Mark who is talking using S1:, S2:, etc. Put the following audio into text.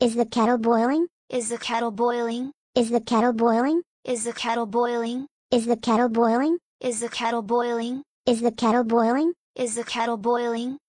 S1: Is the kettle boiling?
S2: Is the kettle boiling?
S1: Is the kettle boiling?
S2: Is the kettle boiling?
S1: Is the kettle boiling?
S2: Is the kettle boiling?
S1: Is the kettle boiling?
S2: Is the kettle boiling?